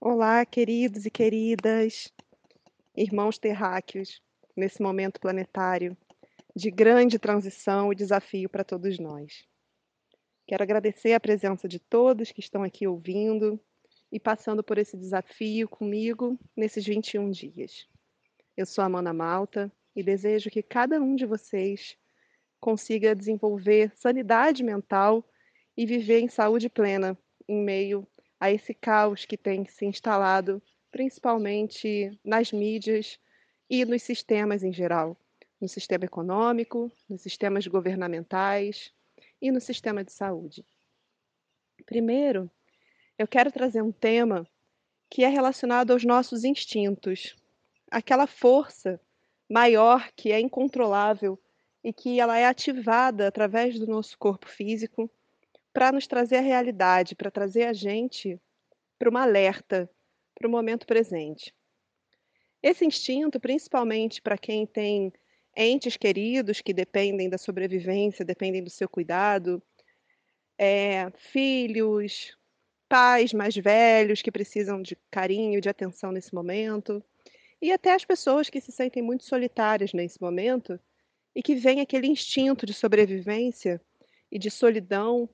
Olá, queridos e queridas, irmãos terráqueos, nesse momento planetário de grande transição e desafio para todos nós. Quero agradecer a presença de todos que estão aqui ouvindo e passando por esse desafio comigo nesses 21 dias. Eu sou a Mana Malta e desejo que cada um de vocês consiga desenvolver sanidade mental e viver em saúde plena em meio a esse caos que tem se instalado, principalmente nas mídias e nos sistemas em geral, no sistema econômico, nos sistemas governamentais e no sistema de saúde. Primeiro, eu quero trazer um tema que é relacionado aos nossos instintos, aquela força maior que é incontrolável e que ela é ativada através do nosso corpo físico para nos trazer a realidade, para trazer a gente para uma alerta, para o momento presente. Esse instinto, principalmente para quem tem entes queridos que dependem da sobrevivência, dependem do seu cuidado, é, filhos, pais mais velhos que precisam de carinho, de atenção nesse momento, e até as pessoas que se sentem muito solitárias nesse momento e que vem aquele instinto de sobrevivência e de solidão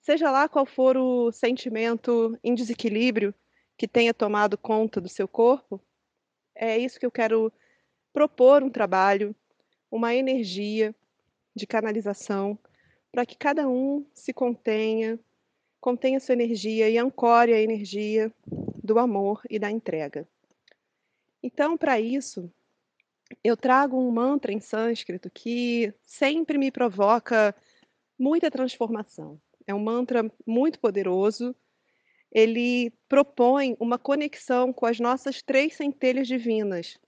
Seja lá qual for o sentimento em desequilíbrio que tenha tomado conta do seu corpo, é isso que eu quero propor um trabalho, uma energia de canalização para que cada um se contenha, contenha sua energia e ancore a energia do amor e da entrega. Então, para isso, eu trago um mantra em sânscrito que sempre me provoca muita transformação. É um mantra muito poderoso. Ele propõe uma conexão com as nossas três centelhas divinas.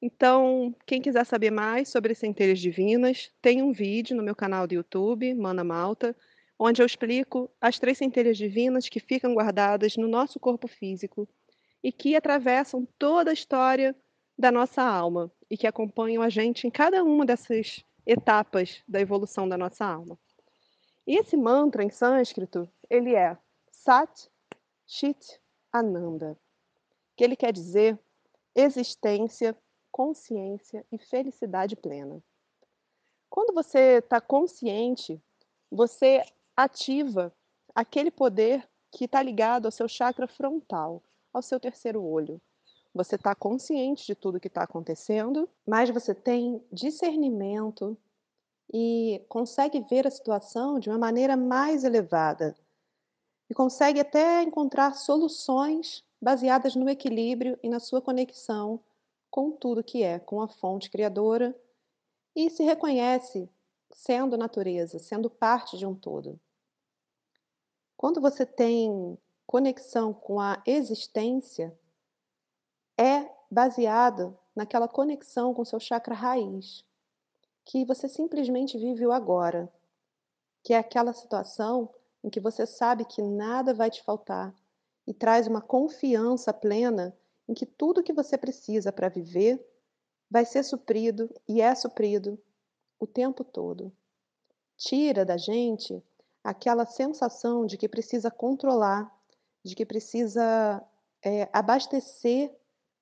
Então, quem quiser saber mais sobre as centelhas divinas, tem um vídeo no meu canal do YouTube, Mana Malta, onde eu explico as três centelhas divinas que ficam guardadas no nosso corpo físico e que atravessam toda a história da nossa alma e que acompanham a gente em cada uma dessas etapas da evolução da nossa alma. E esse mantra em sânscrito, ele é Sat Chit Ananda, que ele quer dizer existência, consciência e felicidade plena. Quando você está consciente, você ativa aquele poder que está ligado ao seu chakra frontal, ao seu terceiro olho. Você está consciente de tudo que está acontecendo, mas você tem discernimento e consegue ver a situação de uma maneira mais elevada e consegue até encontrar soluções baseadas no equilíbrio e na sua conexão com tudo que é, com a fonte criadora e se reconhece sendo natureza, sendo parte de um todo. Quando você tem conexão com a existência, é baseado naquela conexão com seu chakra raiz, que você simplesmente vive o agora, que é aquela situação em que você sabe que nada vai te faltar e traz uma confiança plena em que tudo que você precisa para viver vai ser suprido e é suprido o tempo todo. Tira da gente aquela sensação de que precisa controlar, de que precisa é, abastecer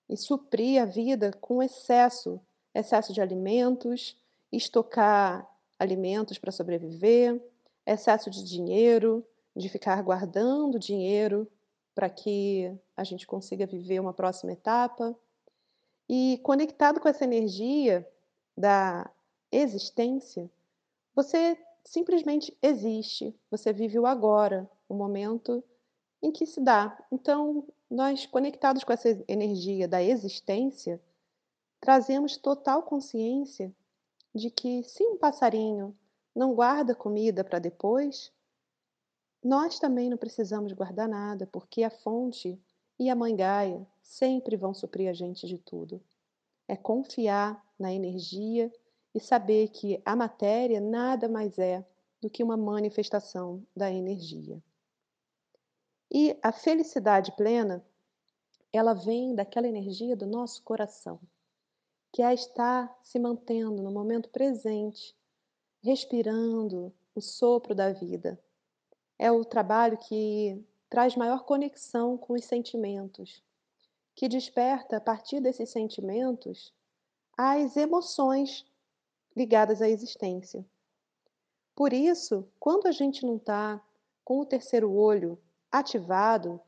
e suprir a vida com excesso excesso de alimentos, estocar alimentos para sobreviver, excesso de dinheiro, de ficar guardando dinheiro para que a gente consiga viver uma próxima etapa. E conectado com essa energia da existência, você simplesmente existe, você vive o agora, o momento em que se dá. Então, nós conectados com essa energia da existência, trazemos total consciência de que se um passarinho não guarda comida para depois, nós também não precisamos guardar nada, porque a fonte e a mãe Gaia sempre vão suprir a gente de tudo. É confiar na energia e saber que a matéria nada mais é do que uma manifestação da energia. E a felicidade plena, ela vem daquela energia do nosso coração que é estar se mantendo no momento presente, respirando o sopro da vida. É o trabalho que traz maior conexão com os sentimentos, que desperta a partir desses sentimentos as emoções ligadas à existência. Por isso, quando a gente não está com o terceiro olho ativado,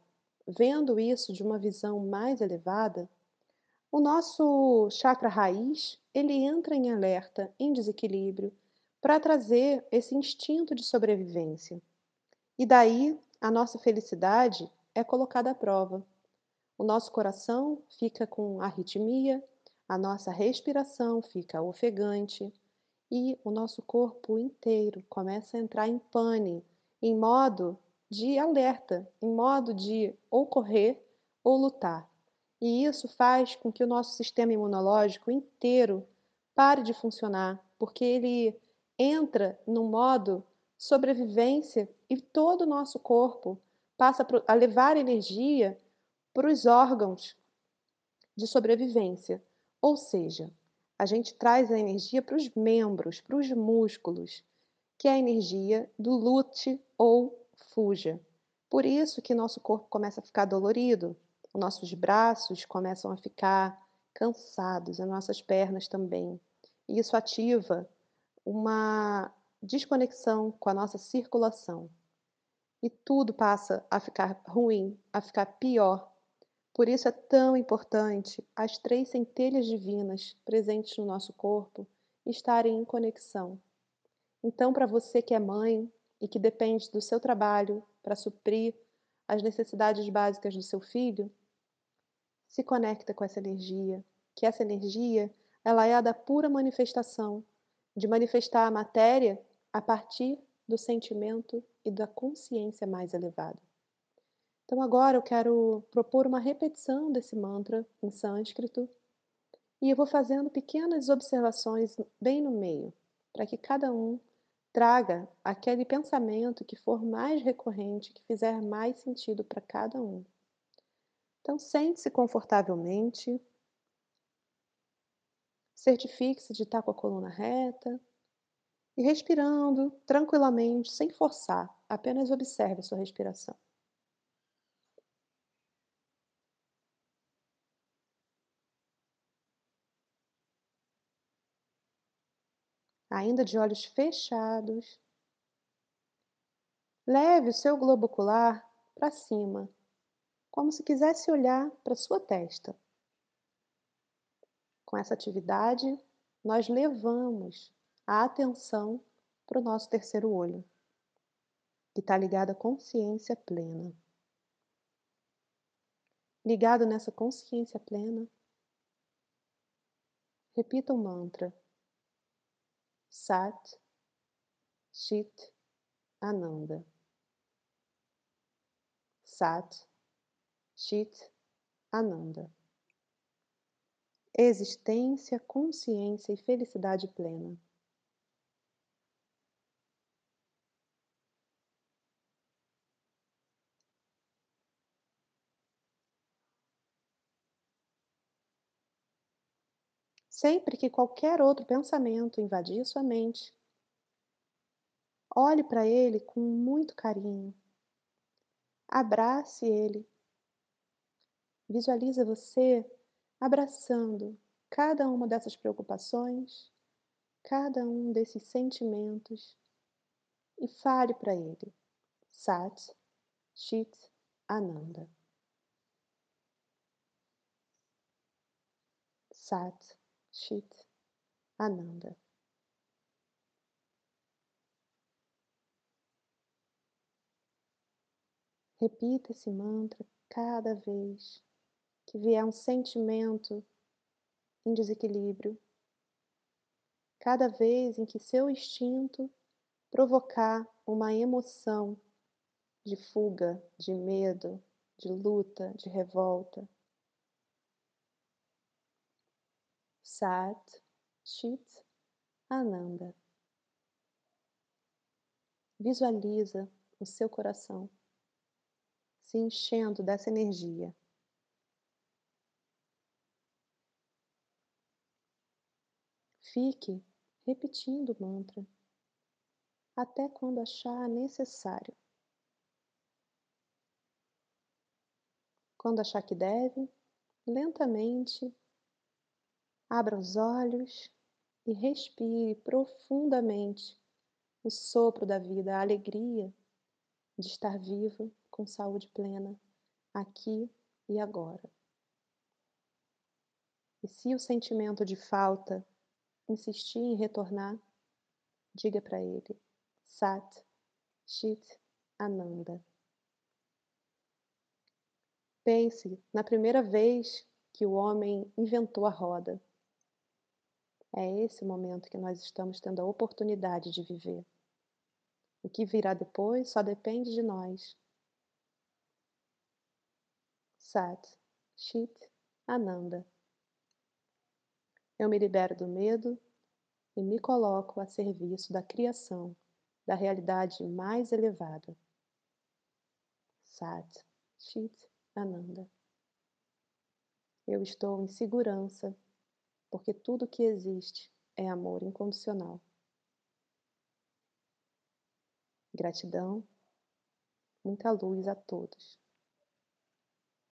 vendo isso de uma visão mais elevada, o nosso chakra raiz, ele entra em alerta, em desequilíbrio, para trazer esse instinto de sobrevivência. E daí a nossa felicidade é colocada à prova. O nosso coração fica com arritmia, a nossa respiração fica ofegante e o nosso corpo inteiro começa a entrar em pane, em modo de alerta, em modo de ou correr ou lutar. E isso faz com que o nosso sistema imunológico inteiro pare de funcionar, porque ele entra no modo sobrevivência e todo o nosso corpo passa a levar energia para os órgãos de sobrevivência. Ou seja, a gente traz a energia para os membros, para os músculos, que é a energia do lute ou fuja. Por isso que nosso corpo começa a ficar dolorido, nossos braços começam a ficar cansados, as nossas pernas também. E isso ativa uma desconexão com a nossa circulação. E tudo passa a ficar ruim, a ficar pior. Por isso é tão importante as três centelhas divinas presentes no nosso corpo estarem em conexão. Então, para você que é mãe e que depende do seu trabalho para suprir as necessidades básicas do seu filho, se conecta com essa energia, que essa energia ela é a da pura manifestação de manifestar a matéria a partir do sentimento e da consciência mais elevada. Então, agora eu quero propor uma repetição desse mantra em sânscrito e eu vou fazendo pequenas observações bem no meio, para que cada um traga aquele pensamento que for mais recorrente, que fizer mais sentido para cada um. Então, sente-se confortavelmente, Certifique-se de estar com a coluna reta. E respirando tranquilamente, sem forçar, apenas observe a sua respiração. Ainda de olhos fechados, leve o seu globo ocular para cima, como se quisesse olhar para sua testa. Com essa atividade, nós levamos a atenção para o nosso terceiro olho, que está ligado à consciência plena. Ligado nessa consciência plena, repita o mantra Sat Chit Ananda. Sat Chit Ananda existência, consciência e felicidade plena. Sempre que qualquer outro pensamento invadir sua mente, olhe para ele com muito carinho. Abrace ele. Visualize você abraçando cada uma dessas preocupações, cada um desses sentimentos e fale para ele: Sat, Chit, Ananda. Sat, Chit, Ananda. Repita esse mantra cada vez que vier um sentimento em desequilíbrio, cada vez em que seu instinto provocar uma emoção de fuga, de medo, de luta, de revolta. Sat, Chit, Ananda. Visualiza o seu coração se enchendo dessa energia. Fique repetindo o mantra até quando achar necessário. Quando achar que deve, lentamente abra os olhos e respire profundamente o sopro da vida, a alegria de estar vivo com saúde plena aqui e agora. E se o sentimento de falta insistir em retornar, diga para ele: Sat, Chit, Ananda. Pense na primeira vez que o homem inventou a roda. É esse momento que nós estamos tendo a oportunidade de viver. O que virá depois só depende de nós. Sat, Chit, Ananda. Eu me libero do medo e me coloco a serviço da criação, da realidade mais elevada. Sat, Chit, Ananda. Eu estou em segurança, porque tudo que existe é amor incondicional. Gratidão, muita luz a todos.